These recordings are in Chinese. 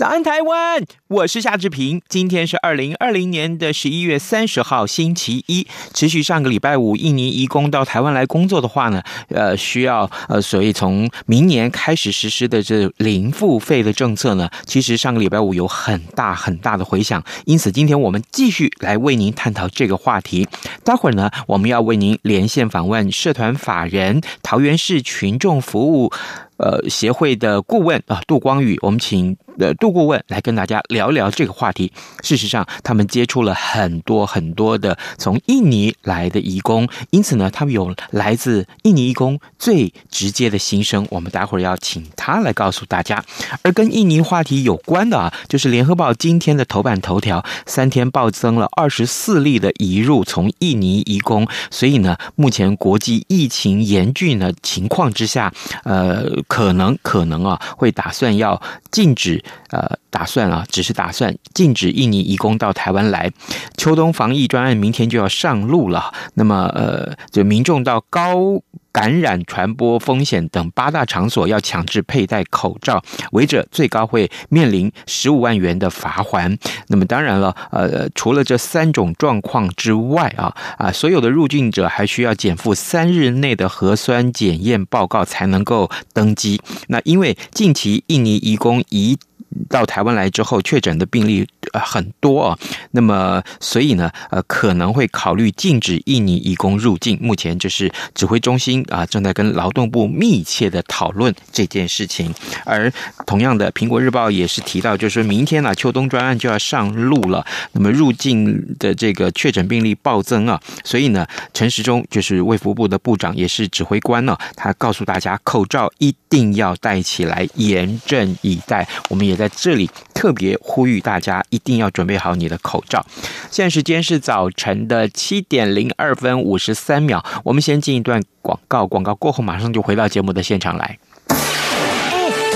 早安，台湾！我是夏志平。今天是二零二零年的十一月三十号，星期一。持续上个礼拜五，印尼移工到台湾来工作的话呢，呃，需要呃，所以从明年开始实施的这零付费的政策呢，其实上个礼拜五有很大很大的回响。因此，今天我们继续来为您探讨这个话题。待会儿呢，我们要为您连线访问社团法人桃园市群众服务。呃，协会的顾问啊，杜光宇，我们请呃杜顾问来跟大家聊聊这个话题。事实上，他们接触了很多很多的从印尼来的移工，因此呢，他们有来自印尼移工最直接的心声。我们待会儿要请他来告诉大家。而跟印尼话题有关的啊，就是《联合报》今天的头版头条，三天暴增了二十四例的移入从印尼移工。所以呢，目前国际疫情严峻的情况之下，呃。可能可能啊，会打算要禁止呃，打算啊，只是打算禁止印尼移工到台湾来。秋冬防疫专案明天就要上路了。那么呃，就民众到高感染传播风险等八大场所要强制佩戴口罩，违者最高会面临十五万元的罚锾。那么当然了，呃，除了这三种状况之外啊啊，所有的入境者还需要检附三日内的核酸检验报告才能够登机。那因为近期印尼移工移到台湾来之后，确诊的病例很多啊，那么所以呢，呃，可能会考虑禁止印尼移工入境。目前就是指挥中心啊，正在跟劳动部密切的讨论这件事情。而同样的，《苹果日报》也是提到，就是明天呢，秋冬专案就要上路了。那么入境的这个确诊病例暴增啊，所以呢，陈时中就是卫福部的部长，也是指挥官呢，他告诉大家，口罩一定要戴起来，严阵以待。我们也。在这里特别呼吁大家一定要准备好你的口罩。现在时间是早晨的七点零二分五十三秒，我们先进一段广告，广告过后马上就回到节目的现场来。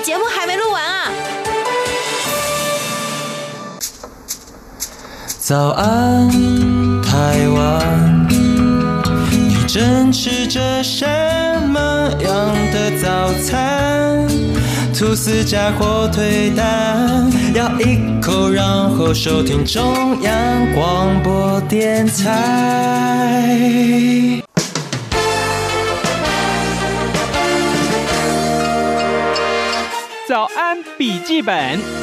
节目还没录完啊？早安，台湾，你正吃着什么样的早餐？吐司加火腿蛋，咬一口，然后收听中央广播电台。早安，笔记本。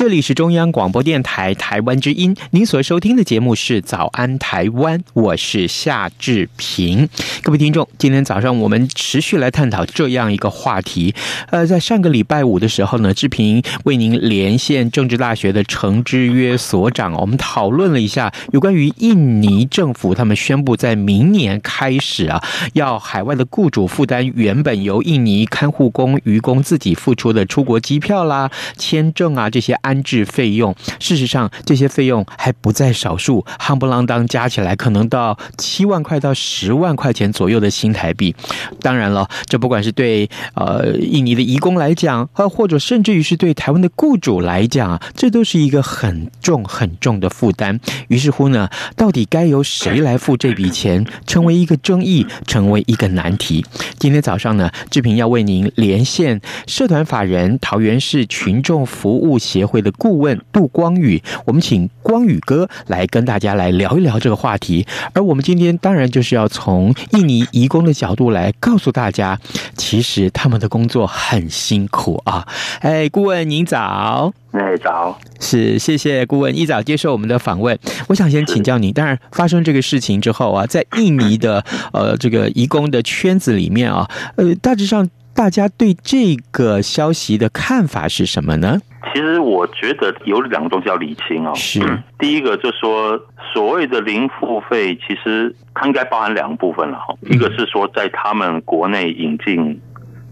这里是中央广播电台台湾之音，您所收听的节目是《早安台湾》，我是夏志平。各位听众，今天早上我们持续来探讨这样一个话题。呃，在上个礼拜五的时候呢，志平为您连线政治大学的程之约所长，我们讨论了一下有关于印尼政府他们宣布在明年开始啊，要海外的雇主负担原本由印尼看护工、渔工自己付出的出国机票啦、签证啊这些安。安置费用。事实上，这些费用还不在少数，夯不啷当加起来可能到七万块到十万块钱左右的新台币。当然了，这不管是对呃印尼的移工来讲，呃或者甚至于是对台湾的雇主来讲，这都是一个很重很重的负担。于是乎呢，到底该由谁来付这笔钱，成为一个争议，成为一个难题。今天早上呢，志平要为您连线社团法人桃园市群众服务协会的顾问杜光宇，我们请光宇哥来跟大家来聊一聊这个话题。而我们今天当然就是要从印尼移工的角度来告诉大家，其实他们的工作很辛苦啊。哎，顾问您早。哎，早。是，谢谢顾问一早接受我们的访问。我想先请教您，当然发生这个事情之后啊，在印尼的呃这个移工的圈子里面啊，呃，大致上大家对这个消息的看法是什么呢？其实我觉得有两个东西要理清哦。是，第一个就是说所谓的零付费，其实它应该包含两个部分了哈。一个是说在他们国内引进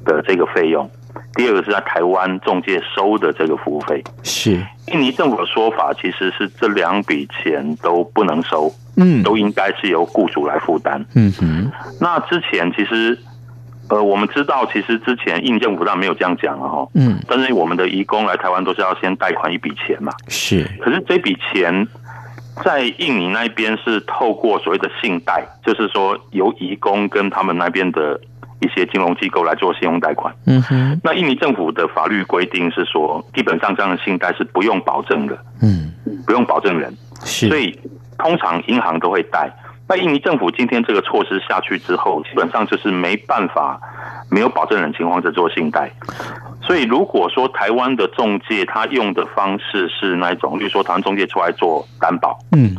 的这个费用。第二个是在台湾中介收的这个服务费，是印尼政府的说法，其实是这两笔钱都不能收，嗯，都应该是由雇主来负担，嗯哼。那之前其实，呃，我们知道，其实之前印尼政府上没有这样讲了哈，嗯，但是我们的移工来台湾都是要先贷款一笔钱嘛，是。可是这笔钱在印尼那边是透过所谓的信贷，就是说由移工跟他们那边的。一些金融机构来做信用贷款，嗯哼，那印尼政府的法律规定是说，基本上这样的信贷是不用保证的，嗯，不用保证人，是，所以通常银行都会贷。那印尼政府今天这个措施下去之后，基本上就是没办法，没有保证人情况在做信贷。所以如果说台湾的中介他用的方式是那种，例如说台湾中介出来做担保，嗯。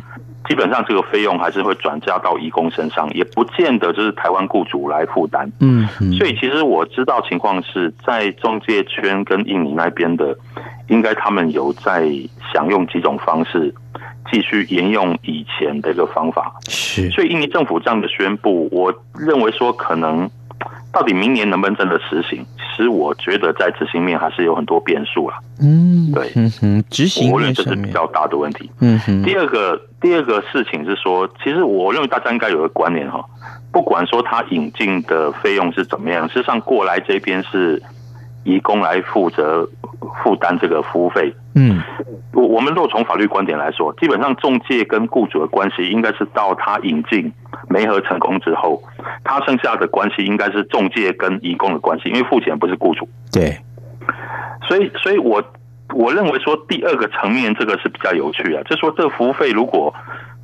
基本上这个费用还是会转嫁到移工身上，也不见得就是台湾雇主来负担。嗯，所以其实我知道情况是在中介圈跟印尼那边的，应该他们有在想用几种方式继续沿用以前的一个方法。是，所以印尼政府这样的宣布，我认为说可能。到底明年能不能真的实行？其实我觉得在执行面还是有很多变数啊。嗯，对，嗯哼，执行面这是比较大的问题。嗯哼，第二个第二个事情是说，其实我认为大家应该有个观念哈，不管说他引进的费用是怎么样，事实上过来这边是移工来负责负担这个服务费。嗯，我我们若从法律观点来说，基本上中介跟雇主的关系应该是到他引进媒合成功之后。他剩下的关系应该是中介跟移工的关系，因为付钱不是雇主。对，所以，所以我我认为说第二个层面这个是比较有趣啊，就是说这个服务费如果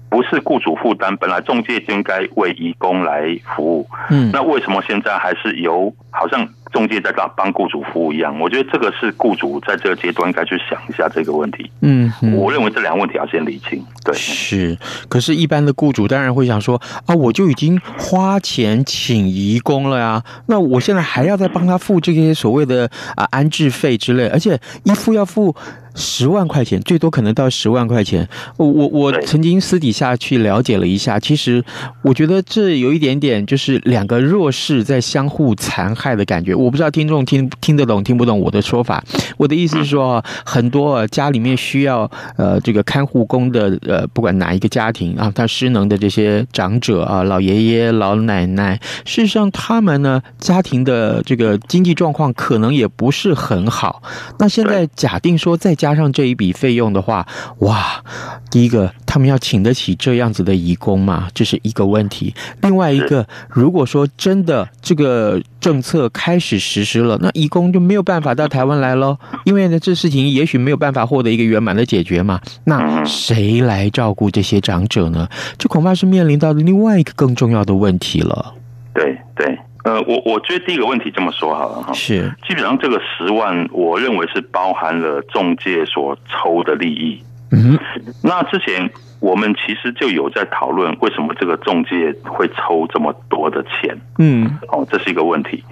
不是雇主负担，本来中介就应该为移工来服务。嗯，那为什么现在还是由好像？中介在帮帮雇主服务一样，我觉得这个是雇主在这个阶段应该去想一下这个问题。嗯，我认为这两个问题要先理清。对，是。可是，一般的雇主当然会想说啊，我就已经花钱请移工了呀，那我现在还要再帮他付这些所谓的啊安置费之类，而且一付要付。十万块钱，最多可能到十万块钱。我我我曾经私底下去了解了一下，其实我觉得这有一点点就是两个弱势在相互残害的感觉。我不知道听众听听得懂听不懂我的说法。我的意思是说，很多家里面需要呃这个看护工的呃，不管哪一个家庭啊，他失能的这些长者啊，老爷爷老奶奶，事实上他们呢家庭的这个经济状况可能也不是很好。那现在假定说在家。加上这一笔费用的话，哇，第一个他们要请得起这样子的义工嘛？这是一个问题。另外一个，如果说真的这个政策开始实施了，那义工就没有办法到台湾来喽，因为呢，这事情也许没有办法获得一个圆满的解决嘛。那谁来照顾这些长者呢？这恐怕是面临到另外一个更重要的问题了。对对。呃，我我觉得第一个问题这么说好了哈，是基本上这个十万，我认为是包含了中介所抽的利益。嗯，那之前我们其实就有在讨论，为什么这个中介会抽这么多的钱？嗯，哦，这是一个问题。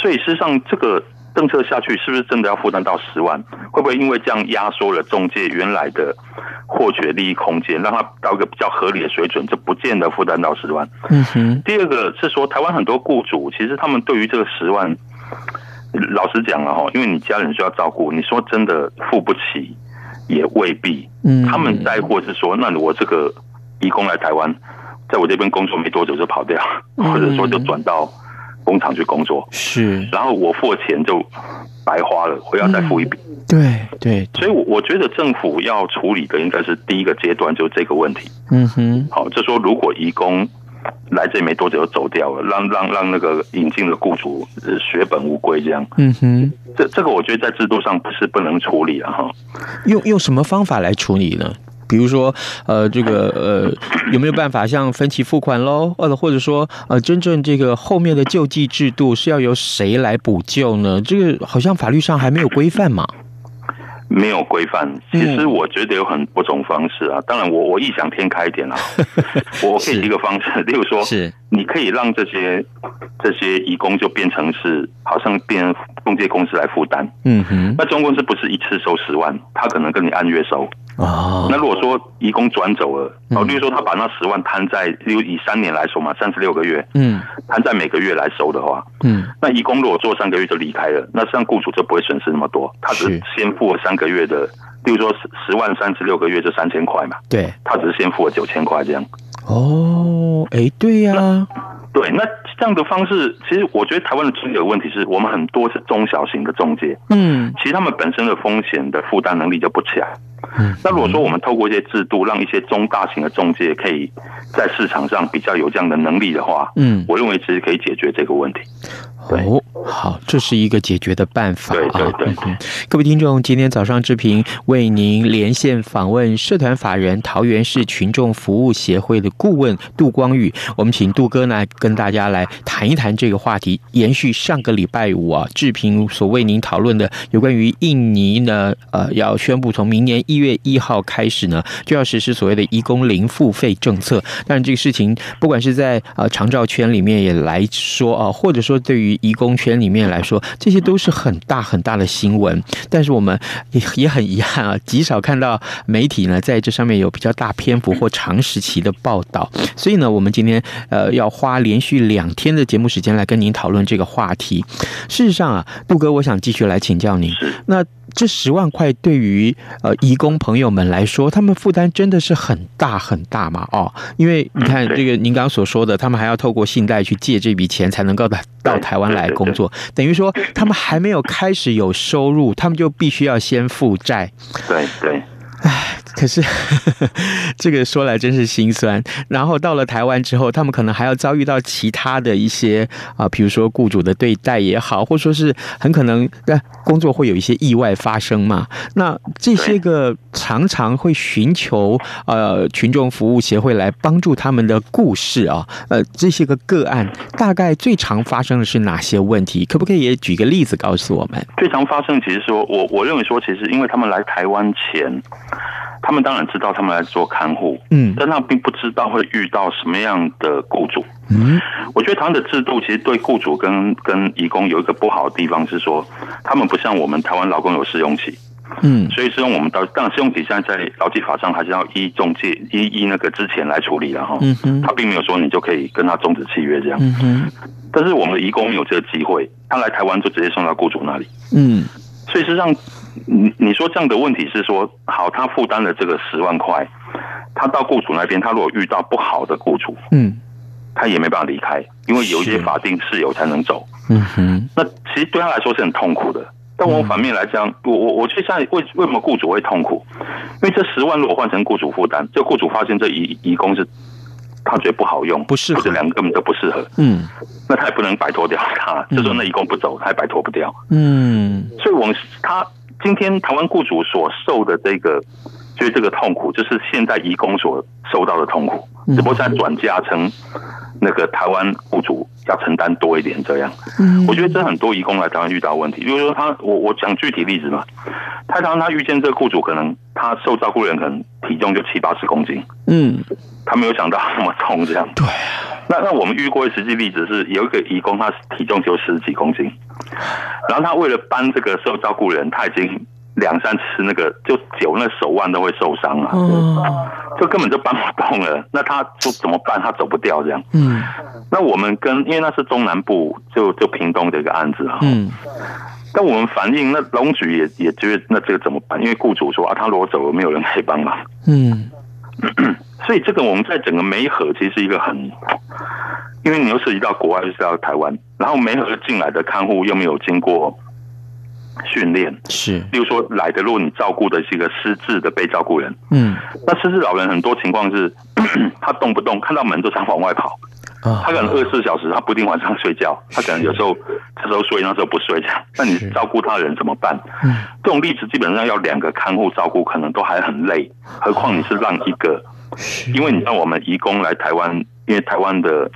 所以事实上这个。政策下去是不是真的要负担到十万？会不会因为这样压缩了中介原来的获取利益空间，让它到一个比较合理的水准，就不见得负担到十万？嗯哼。第二个是说，台湾很多雇主其实他们对于这个十万，老实讲了哈，因为你家人需要照顾，你说真的付不起，也未必。嗯，他们在乎是说，那我这个移工来台湾，在我这边工作没多久就跑掉，嗯、或者说就转到工厂去工作，是，然后我付的钱就白花了，我要再付一笔。嗯、对对，所以，我我觉得政府要处理的应该是第一个阶段，就是这个问题。嗯哼，好，就说如果移工来这没多久就走掉了，让让让那个引进的雇主血本无归，这样。嗯哼，这这个我觉得在制度上不是不能处理啊，哈。用用什么方法来处理呢？比如说，呃，这个呃，有没有办法像分期付款喽？呃，或者说，呃，真正这个后面的救济制度是要由谁来补救呢？这个好像法律上还没有规范嘛。没有规范，其实我觉得有很多种方式啊。当然我，我我异想天开一点啊，我可以一个方式，例如说，是你可以让这些这些移工就变成是好像变中介公司来负担。嗯哼，那中介公司不是一次收十万，他可能跟你按月收。哦，那如果说移工转走了，哦，例如说他把那十万摊在，例如以三年来说嘛，三十六个月，嗯，摊在每个月来收的话，嗯，那移工如果做三个月就离开了，那这样雇主就不会损失那么多，他只是先付了三个月的，例如说十十万三十六个月就三千块嘛，对，他只是先付了九千块这样。哦，哎，对呀、啊，对，那这样的方式，其实我觉得台湾的中介有问题是我们很多是中小型的中介，嗯，其实他们本身的风险的负担能力就不强。嗯，那如果说我们透过一些制度，让一些中大型的中介可以在市场上比较有这样的能力的话，嗯，我认为其实可以解决这个问题。哦，好，这是一个解决的办法。对对对，对，各位听众，今天早上志平为您连线访问社团法人桃园市群众服务协会的顾问杜光宇，我们请杜哥呢跟大家来谈一谈这个话题，延续上个礼拜五啊，志平所为您讨论的有关于印尼呢，呃，要宣布从明年一月一号开始呢，就要实施所谓的移工零付费政策。当然，这个事情不管是在呃长照圈里面也来说啊，或者说对于移工圈里面来说，这些都是很大很大的新闻，但是我们也也很遗憾啊，极少看到媒体呢在这上面有比较大篇幅或长时期的报道。所以呢，我们今天呃要花连续两天的节目时间来跟您讨论这个话题。事实上啊，杜哥，我想继续来请教您，那。这十万块对于呃移工朋友们来说，他们负担真的是很大很大嘛？哦，因为你看这个您刚刚所说的，他们还要透过信贷去借这笔钱，才能够到到台湾来工作，等于说他们还没有开始有收入，他们就必须要先负债。对对。唉，可是呵呵 这个说来真是心酸。然后到了台湾之后，他们可能还要遭遇到其他的一些啊，比如说雇主的对待也好，或者说是很可能工作会有一些意外发生嘛。那这些个常常会寻求呃群众服务协会来帮助他们的故事啊，呃这些个个案大概最常发生的是哪些问题？可不可以也举个例子告诉我们？最常发生其实说我我认为说，其实因为他们来台湾前。他们当然知道他们来做看护，嗯，但他并不知道会遇到什么样的雇主。嗯，我觉得他们的制度其实对雇主跟跟移工有一个不好的地方是说，他们不像我们台湾劳工有试用期，嗯，所以是用我们到当然试用期现在在劳基法上还是要依中介依依那个之前来处理的哈，嗯哼，他并没有说你就可以跟他终止契约这样，嗯哼，但是我们的移工有这个机会，他来台湾就直接送到雇主那里，嗯，所以实际上。你你说这样的问题是说，好，他负担了这个十万块，他到雇主那边，他如果遇到不好的雇主，嗯，他也没办法离开，因为有一些法定事由才能走，嗯哼，那其实对他来说是很痛苦的。但我反面来讲，我我我觉得现在为为什么雇主会痛苦？因为这十万如果换成雇主负担，这雇主发现这移移工是，他觉得不好用，不适合，这两个根本都不适合，嗯，那他也不能摆脱掉他，就说那移工不走，他也摆脱不掉，嗯，所以我们他。今天台湾雇主所受的这个，就是这个痛苦，就是现在移工所受到的痛苦，只不过现在转嫁成那个台湾雇主要承担多一点这样。嗯，我觉得这很多移工来台湾遇到问题，比如说他，我我讲具体例子嘛，台湾他遇见这个雇主，可能他受照顾人可能体重就七八十公斤，嗯，他没有想到那么重这样。对。那那我们遇过的实际例子是，有一个移工，他体重就十几公斤，然后他为了搬这个受照顾人，他已经两三次那个就久那手腕都会受伤了，就根本就搬不动了。那他就怎么办？他走不掉这样。嗯，那我们跟因为那是中南部，就就屏东的一个案子哈。嗯。但我们反映，那劳工局也也觉得那这个怎么办？因为雇主说啊，他如果走了，没有人可以帮忙。嗯，所以这个我们在整个梅河其实是一个很，因为你又涉及到国外，又涉及到台湾，然后媒合进来的看护又没有经过训练，是，例如说来的，如果你照顾的是一个失智的被照顾人，嗯，那失智老人很多情况是，他动不动看到门就想往外跑。他可能二十四小时，他不一定晚上睡觉，他可能有时候这时候睡，那时候不睡这样。那你照顾他的人怎么办？这种例子基本上要两个看护照顾，可能都还很累，何况你是让一个？因为你知道我们移工来台湾，因为台湾的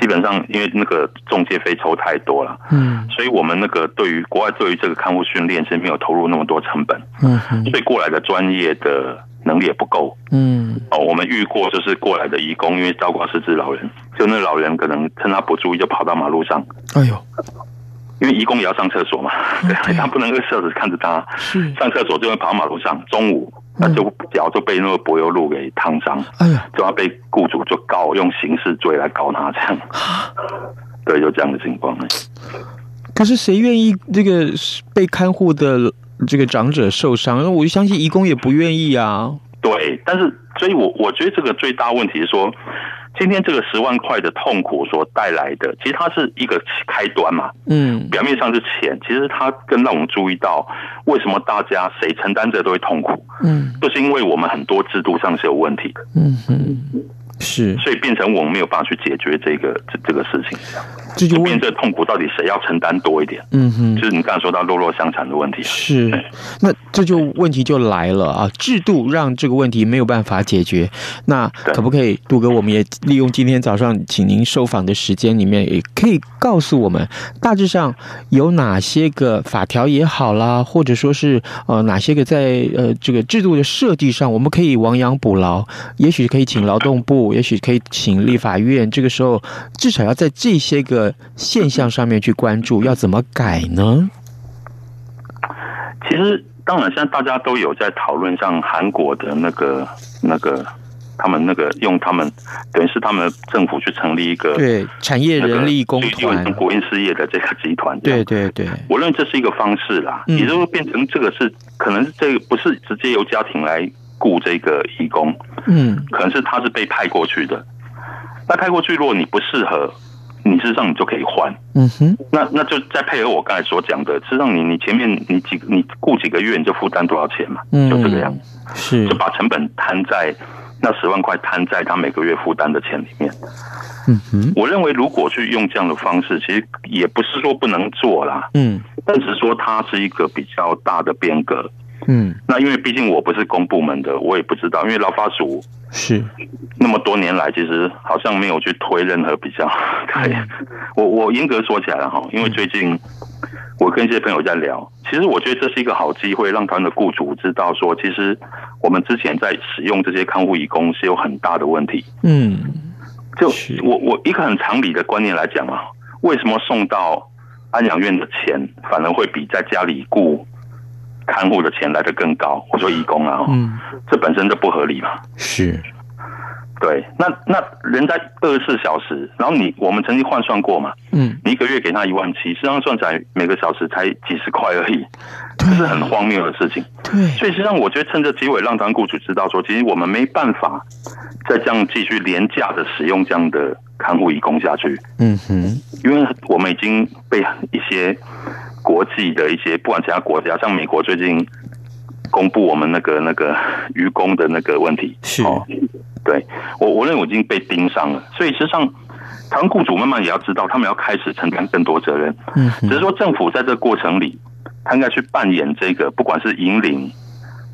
基本上因为那个中介费抽太多了，嗯，所以我们那个对于国外对于这个看护训练是没有投入那么多成本，嗯，所以过来的专业的。能力也不够，嗯，哦，我们遇过就是过来的义工，因为照顾失智老人，就那老人可能趁他不注意就跑到马路上，哎呦，因为义工也要上厕所嘛，对，他不能二十四小时看着他，上厕所就会跑到马路上，中午那就脚就被那个柏油路给烫伤，哎呀，就要被雇主就告用刑事罪来告他这样，对，有这样的情况。可是谁愿意这个被看护的？这个长者受伤，那我就相信义工也不愿意啊。对，但是所以我，我我觉得这个最大问题是说，今天这个十万块的痛苦所带来的，其实它是一个开端嘛。嗯，表面上是钱，其实它更让我们注意到，为什么大家谁承担着都会痛苦。嗯，就是因为我们很多制度上是有问题的。嗯哼，是，所以变成我们没有办法去解决这个这这个事情。这就变这痛苦到底谁要承担多一点？嗯哼，就是你刚才说到弱弱相残的问题。是，那这就问题就来了啊！制度让这个问题没有办法解决，那可不可以，杜哥，我们也利用今天早上请您受访的时间里面，也可以告诉我们，大致上有哪些个法条也好啦，或者说是呃哪些个在呃这个制度的设计上，我们可以亡羊补牢，也许可以请劳动部，也许可以请立法院，这个时候至少要在这些个。现象上面去关注，要怎么改呢？其实，当然，现在大家都有在讨论，像韩国的那个、那个，他们那个用他们等于是他们政府去成立一个对产业人力工团、国营事业的这个集团。对对对，我认为这是一个方式啦，也就是变成这个是可能这个不是直接由家庭来雇这个义工，嗯，可能是他是被派过去的。那派过去，如果你不适合。你事实上你就可以换，嗯哼，那那就再配合我刚才所讲的，事实上你你前面你几你雇几个月你就负担多少钱嘛，嗯，就这个样。子，是。就把成本摊在那十万块摊在他每个月负担的钱里面，嗯哼，我认为如果去用这样的方式，其实也不是说不能做啦，嗯，但只是说它是一个比较大的变革。嗯，那因为毕竟我不是公部门的，我也不知道。因为劳发署是那么多年来，其实好像没有去推任何比较。对，我我严格说起来了哈，因为最近我跟一些朋友在聊，其实我觉得这是一个好机会，让他们的雇主知道说，其实我们之前在使用这些看护义工是有很大的问题。嗯，就我我一个很常理的观念来讲啊，为什么送到安养院的钱反而会比在家里雇？看护的钱来的更高，我说义工啊，嗯，这本身就不合理嘛。是，对，那那人家二十四小时，然后你我们曾经换算过嘛，嗯，你一个月给他一万七，实际上算起来每个小时才几十块而已，这是很荒谬的事情。对，所以实际上我觉得趁着机会让当雇主知道说，其实我们没办法再这样继续廉价的使用这样的看护义工下去。嗯哼，因为我们已经被一些。国际的一些，不管其他国家，像美国最近公布我们那个那个渔工的那个问题，是哦，对我我认为我已经被盯上了，所以实际上台湾雇主慢慢也要知道，他们要开始承担更多责任。嗯，只是说政府在这个过程里，他应该去扮演这个，不管是引领。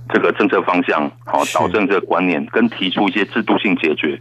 这个政策方向，好，导正这个观念，跟提出一些制度性解决。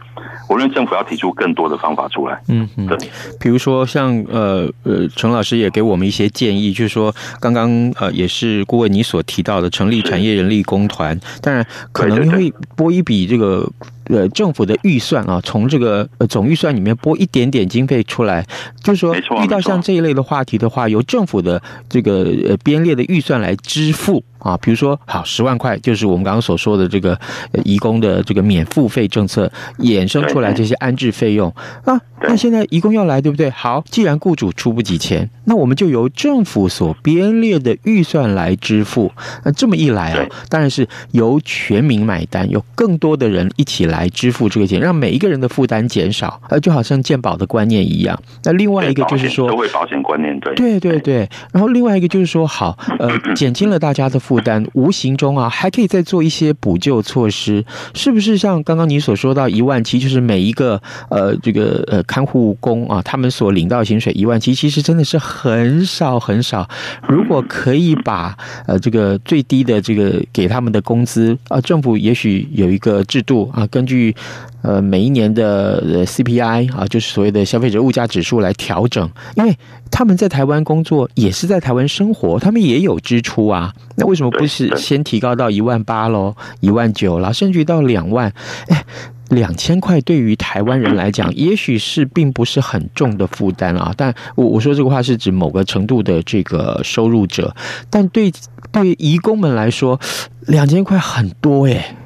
我认为政府要提出更多的方法出来。嗯嗯，对，比如说像呃呃，陈老师也给我们一些建议，就是说刚刚呃也是顾问你所提到的成立产业人力工团，当然可能会拨一笔这个。呃，政府的预算啊，从这个呃总预算里面拨一点点经费出来，就是说遇到像这一类的话题的话，由政府的这个呃编列的预算来支付啊，比如说好十万块，就是我们刚刚所说的这个移工的这个免付费政策衍生出来这些安置费用。啊，那现在一共要来，对不对？好，既然雇主出不起钱，那我们就由政府所编列的预算来支付。那这么一来啊，当然是由全民买单，有更多的人一起来支付这个钱，让每一个人的负担减少。呃，就好像健保的观念一样。那另外一个就是说，社会保险观念，对，对对对。然后另外一个就是说，好，呃，减轻了大家的负担，无形中啊，还可以再做一些补救措施，是不是？像刚刚你所说到一万七，就是每一个呃这个呃看护工啊，他们所领到薪水一万七，其实真的是很少很少。如果可以把呃这个最低的这个给他们的工资啊，政府也许有一个制度啊，根据。呃，每一年的 CPI 啊，就是所谓的消费者物价指数来调整，因为他们在台湾工作，也是在台湾生活，他们也有支出啊。那为什么不是先提高到一万八喽，一万九啦，甚至于到两万？哎，两千块对于台湾人来讲，也许是并不是很重的负担啊。但我我说这个话是指某个程度的这个收入者，但对对移工们来说，两千块很多哎。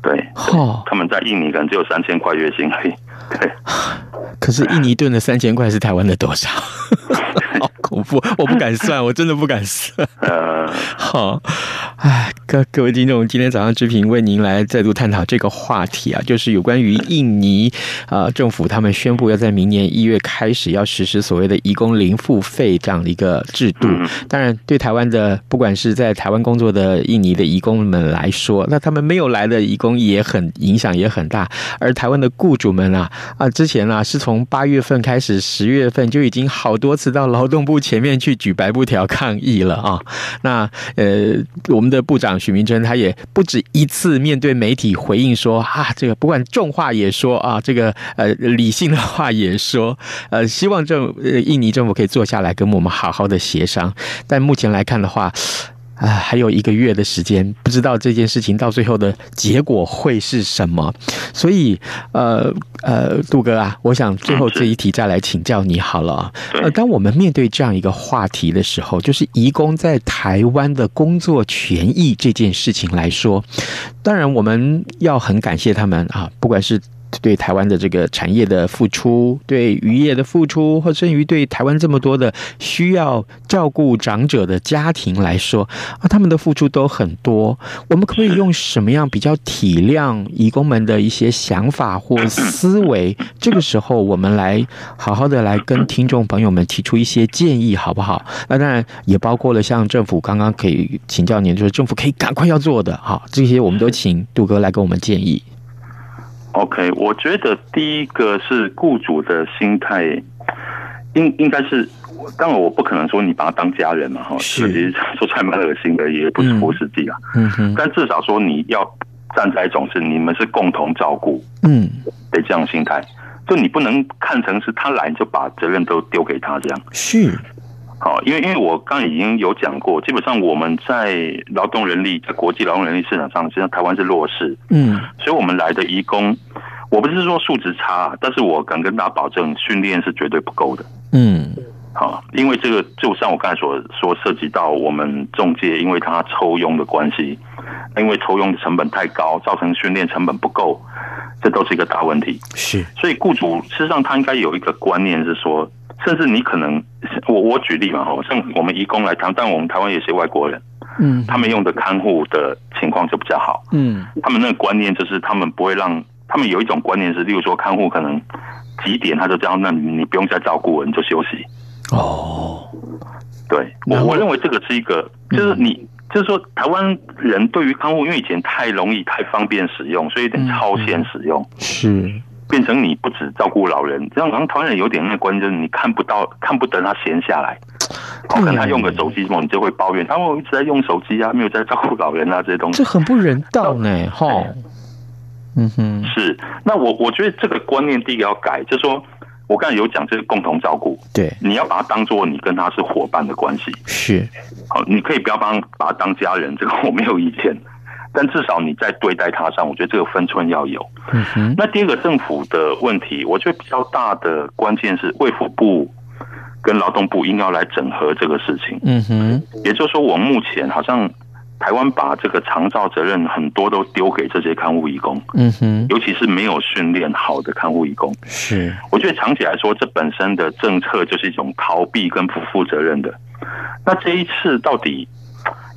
对，哦，他们在印尼可能只有三千块月薪而已。对，可是印尼盾的三千块是台湾的多少？好恐怖！我不敢算，我真的不敢算。呃，好，哎，各各位听众，今天早上之平为您来再度探讨这个话题啊，就是有关于印尼啊、呃、政府他们宣布要在明年一月开始要实施所谓的移工零付费这样的一个制度。当然，对台湾的不管是在台湾工作的印尼的移工们来说，那他们没有来的移工也很影响也很大。而台湾的雇主们啊啊，之前啊是从八月份开始，十月份就已经好多次到劳动部前面去举白布条抗议了啊！那呃，我们的部长许明珍他也不止一次面对媒体回应说啊，这个不管重话也说啊，这个呃理性的话也说，呃，希望政呃印尼政府可以坐下来跟我们好好的协商。但目前来看的话。啊，还有一个月的时间，不知道这件事情到最后的结果会是什么。所以，呃呃，杜哥啊，我想最后这一题再来请教你好了。呃，当我们面对这样一个话题的时候，就是移工在台湾的工作权益这件事情来说，当然我们要很感谢他们啊，不管是。对台湾的这个产业的付出，对渔业的付出，或甚于对台湾这么多的需要照顾长者的家庭来说，啊，他们的付出都很多。我们可不可以用什么样比较体谅移工们的一些想法或思维？这个时候，我们来好好的来跟听众朋友们提出一些建议，好不好？那当然也包括了像政府刚刚可以请教您，就是政府可以赶快要做的，好，这些我们都请杜哥来给我们建议。OK，我觉得第一个是雇主的心态，应应该是，当然我不可能说你把他当家人嘛，哈，其实说出来蛮恶心的，也不是不实际啊。嗯哼，但至少说你要站在一种是你们是共同照顾，嗯，的这样心态，就你不能看成是他来就把责任都丢给他这样。是。好，因为因为我刚刚已经有讲过，基本上我们在劳动人力在国际劳动人力市场上，实际上台湾是弱势，嗯，所以我们来的移工，我不是说素质差，但是我敢跟大家保证，训练是绝对不够的，嗯，好，因为这个就像我刚才所说，涉及到我们中介，因为他抽佣的关系，因为抽佣的成本太高，造成训练成本不够，这都是一个大问题，是，所以雇主事实上他应该有一个观念是说。甚至你可能，我我举例嘛，哈，像我们移工来谈，但我们台湾有些外国人，嗯，他们用的看护的情况就比较好，嗯，他们那个观念就是他们不会让，他们有一种观念是，例如说看护可能几点他就这样，那你不用再照顾了，你就休息。哦，对，我我认为这个是一个，就是你就是说台湾人对于看护，因为以前太容易、太方便使用，所以有点超前使用，是。变成你不只照顾老人，这样好像台湾人有点那个观念，就是你看不到、看不得他闲下来，可能他用个手机什么，你就会抱怨，他们一直在用手机啊，没有在照顾老人啊这些东西，这很不人道呢，哈。嗯哼，是。那我我觉得这个观念第一个要改，就是说我刚才有讲这个共同照顾，对，你要把它当做你跟他是伙伴的关系，是。好，你可以不要帮把他当家人，这个我没有意见。但至少你在对待他上，我觉得这个分寸要有。嗯哼。那第二个政府的问题，我觉得比较大的关键是卫福部跟劳动部应该要来整合这个事情。嗯哼。也就是说，我目前好像台湾把这个长照责任很多都丢给这些看护义工，嗯哼，尤其是没有训练好的看护义工。是，我觉得长期来说，这本身的政策就是一种逃避跟不负责任的。那这一次到底，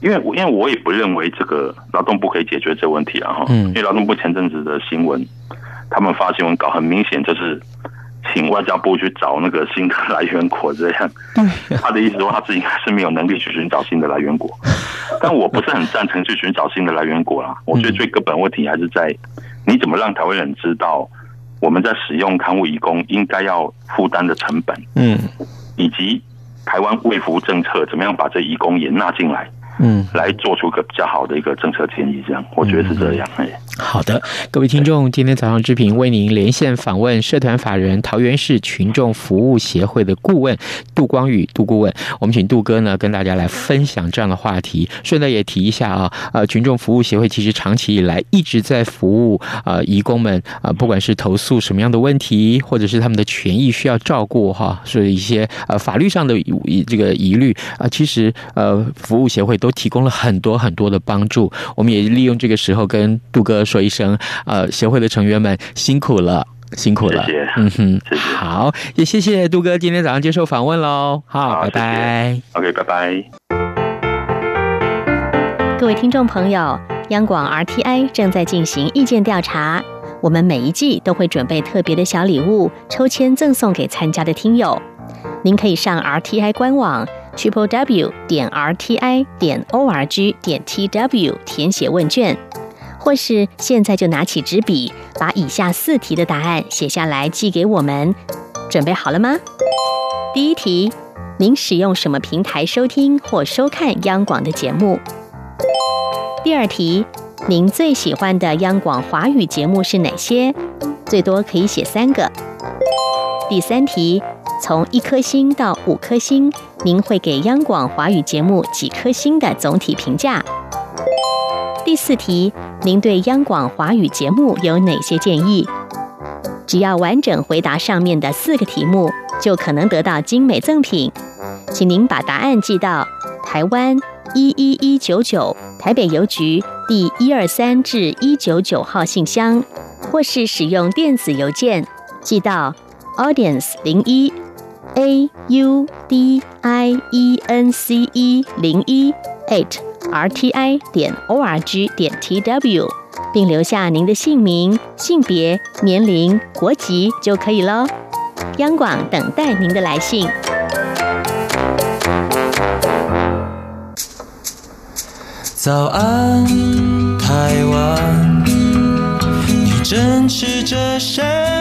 因为因为我也不认为这个劳动部可以解决这个问题啊哈，嗯，因为劳动部前阵子的新闻，他们发新闻稿很明显就是。请外交部去找那个新的来源国，这样，他的意思说他自己还是没有能力去寻找新的来源国，但我不是很赞成去寻找新的来源国啦。我觉得最根本问题还是在你怎么让台湾人知道我们在使用看护义工应该要负担的成本，嗯，以及台湾卫福政策怎么样把这义工也纳进来。嗯，来做出个比较好的一个政策建议，这样我觉得是这样。哎、嗯，好的，各位听众，今天早上之平为您连线访问社团法人桃园市群众服务协会的顾问杜光宇杜顾问，我们请杜哥呢跟大家来分享这样的话题。顺带也提一下啊，呃，群众服务协会其实长期以来一直在服务呃移工们啊、呃，不管是投诉什么样的问题，或者是他们的权益需要照顾哈，是一些呃法律上的疑这个疑虑啊，其实呃服务协会。都提供了很多很多的帮助，我们也利用这个时候跟杜哥说一声，呃，协会的成员们辛苦了，辛苦了，谢谢，嗯哼，谢谢，好，也谢谢杜哥今天早上接受访问喽，好，好拜拜。谢谢，OK，拜拜。各位听众朋友，央广 RTI 正在进行意见调查，我们每一季都会准备特别的小礼物，抽签赠送给参加的听友，您可以上 RTI 官网。Triple W 点 R T I 点 O R G 点 T W 填写问卷，或是现在就拿起纸笔，把以下四题的答案写下来寄给我们。准备好了吗？第一题，您使用什么平台收听或收看央广的节目？第二题，您最喜欢的央广华语节目是哪些？最多可以写三个。第三题。从一颗星到五颗星，您会给央广华语节目几颗星的总体评价？第四题，您对央广华语节目有哪些建议？只要完整回答上面的四个题目，就可能得到精美赠品。请您把答案寄到台湾一一一九九台北邮局第一二三至一九九号信箱，或是使用电子邮件寄到 audience 零一。a u d i e n c e 零一 eight r t i 点 o r g 点 t w，并留下您的姓名、性别、年龄、国籍就可以喽。央广等待您的来信。早安，台湾，你正吃着什么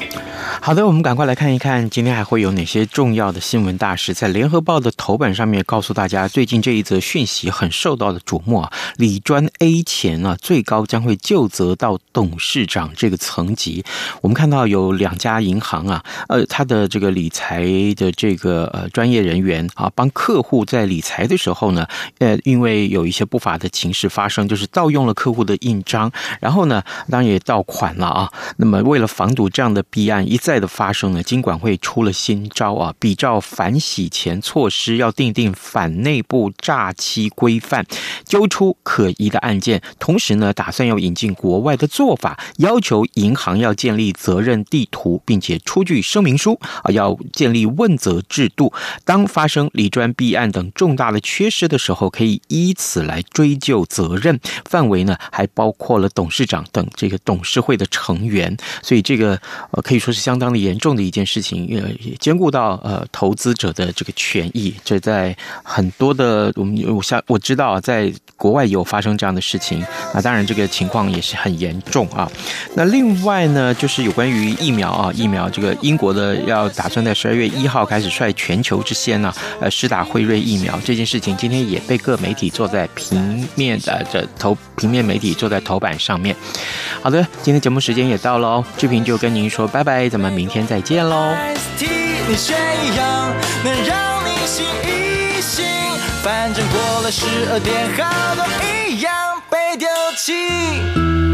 好的，我们赶快来看一看，今天还会有哪些重要的新闻大事在联合报的头版上面告诉大家。最近这一则讯息很受到的瞩目啊，理专 A 钱啊，最高将会就责到董事长这个层级。我们看到有两家银行啊，呃，他的这个理财的这个呃专业人员啊，帮客户在理财的时候呢，呃，因为有一些不法的情事发生，就是盗用了客户的印章，然后呢，当然也盗款了啊。那么为了防堵这样的弊案一再再的发生呢，金管会出了新招啊，比照反洗钱措施，要订定反内部诈欺规范，揪出可疑的案件。同时呢，打算要引进国外的做法，要求银行要建立责任地图，并且出具声明书啊，要建立问责制度。当发生理专弊案等重大的缺失的时候，可以依此来追究责任。范围呢，还包括了董事长等这个董事会的成员。所以这个呃，可以说是相当。相当严重的一件事情，呃，也兼顾到呃投资者的这个权益，这在很多的我们我想我知道，在国外有发生这样的事情啊，当然这个情况也是很严重啊。那另外呢，就是有关于疫苗啊，疫苗这个英国的要打算在十二月一号开始率全球之先呢，呃，施打辉瑞疫苗这件事情，今天也被各媒体做在平面的这头平面媒体做在头版上面。好的，今天节目时间也到了哦，志平就跟您说拜拜，咱们。明天再见喽。醒一醒，反正过了十二点，好多一样被丢弃。